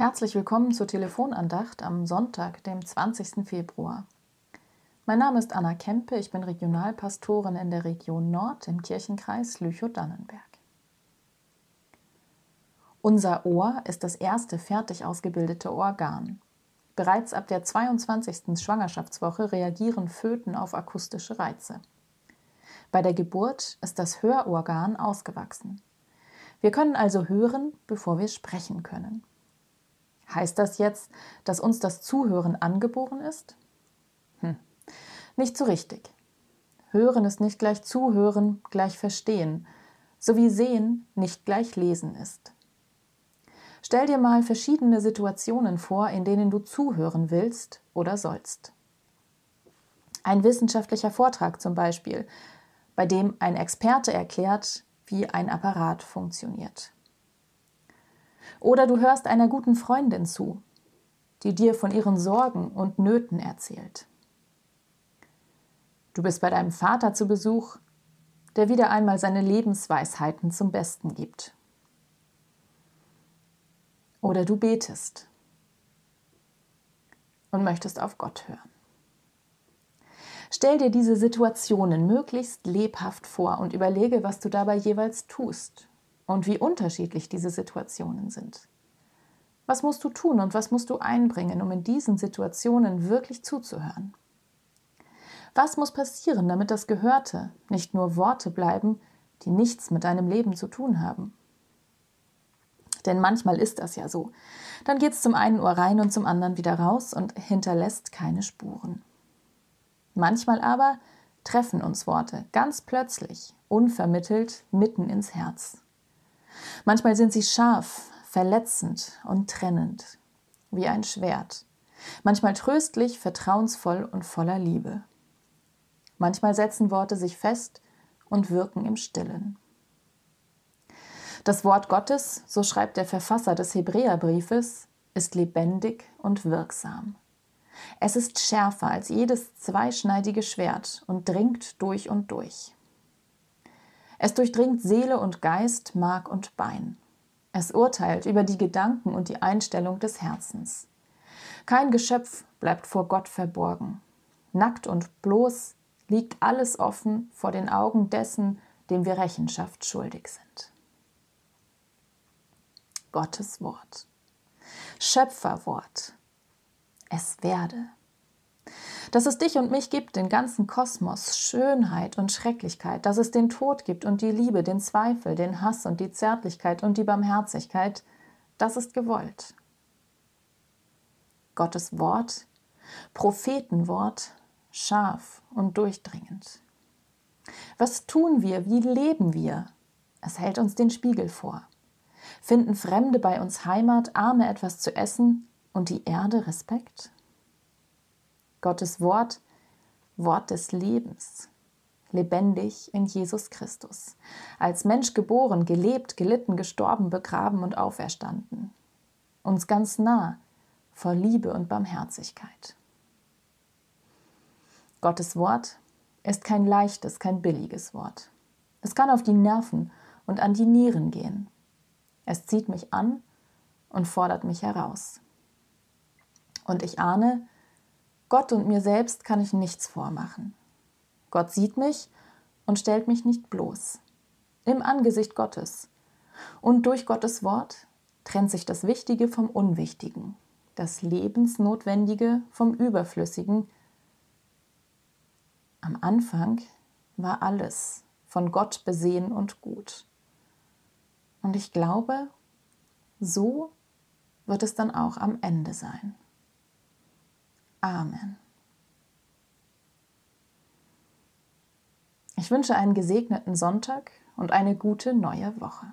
Herzlich willkommen zur Telefonandacht am Sonntag, dem 20. Februar. Mein Name ist Anna Kempe, ich bin Regionalpastorin in der Region Nord im Kirchenkreis Lüchow-Dannenberg. Unser Ohr ist das erste fertig ausgebildete Organ. Bereits ab der 22. Schwangerschaftswoche reagieren Föten auf akustische Reize. Bei der Geburt ist das Hörorgan ausgewachsen. Wir können also hören, bevor wir sprechen können. Heißt das jetzt, dass uns das Zuhören angeboren ist? Hm. Nicht so richtig. Hören ist nicht gleich Zuhören, gleich Verstehen, so wie Sehen nicht gleich Lesen ist. Stell dir mal verschiedene Situationen vor, in denen du zuhören willst oder sollst. Ein wissenschaftlicher Vortrag zum Beispiel, bei dem ein Experte erklärt, wie ein Apparat funktioniert. Oder du hörst einer guten Freundin zu, die dir von ihren Sorgen und Nöten erzählt. Du bist bei deinem Vater zu Besuch, der wieder einmal seine Lebensweisheiten zum Besten gibt. Oder du betest und möchtest auf Gott hören. Stell dir diese Situationen möglichst lebhaft vor und überlege, was du dabei jeweils tust und wie unterschiedlich diese Situationen sind. Was musst du tun und was musst du einbringen, um in diesen Situationen wirklich zuzuhören? Was muss passieren, damit das Gehörte nicht nur Worte bleiben, die nichts mit deinem Leben zu tun haben? Denn manchmal ist das ja so. Dann geht es zum einen Ohr rein und zum anderen wieder raus und hinterlässt keine Spuren. Manchmal aber treffen uns Worte ganz plötzlich, unvermittelt, mitten ins Herz. Manchmal sind sie scharf, verletzend und trennend, wie ein Schwert. Manchmal tröstlich, vertrauensvoll und voller Liebe. Manchmal setzen Worte sich fest und wirken im Stillen. Das Wort Gottes, so schreibt der Verfasser des Hebräerbriefes, ist lebendig und wirksam. Es ist schärfer als jedes zweischneidige Schwert und dringt durch und durch. Es durchdringt Seele und Geist, Mark und Bein. Es urteilt über die Gedanken und die Einstellung des Herzens. Kein Geschöpf bleibt vor Gott verborgen. Nackt und bloß liegt alles offen vor den Augen dessen, dem wir Rechenschaft schuldig sind. Gottes Wort. Schöpferwort. Es werde dass es dich und mich gibt, den ganzen Kosmos, Schönheit und Schrecklichkeit, dass es den Tod gibt und die Liebe, den Zweifel, den Hass und die Zärtlichkeit und die Barmherzigkeit, das ist gewollt. Gottes Wort, Prophetenwort, scharf und durchdringend. Was tun wir? Wie leben wir? Es hält uns den Spiegel vor. Finden Fremde bei uns Heimat, Arme etwas zu essen und die Erde Respekt? Gottes Wort, Wort des Lebens, lebendig in Jesus Christus, als Mensch geboren, gelebt, gelitten, gestorben, begraben und auferstanden, uns ganz nah, voll Liebe und Barmherzigkeit. Gottes Wort ist kein leichtes, kein billiges Wort. Es kann auf die Nerven und an die Nieren gehen. Es zieht mich an und fordert mich heraus. Und ich ahne, Gott und mir selbst kann ich nichts vormachen. Gott sieht mich und stellt mich nicht bloß. Im Angesicht Gottes. Und durch Gottes Wort trennt sich das Wichtige vom Unwichtigen, das Lebensnotwendige vom Überflüssigen. Am Anfang war alles von Gott besehen und gut. Und ich glaube, so wird es dann auch am Ende sein. Amen. Ich wünsche einen gesegneten Sonntag und eine gute neue Woche.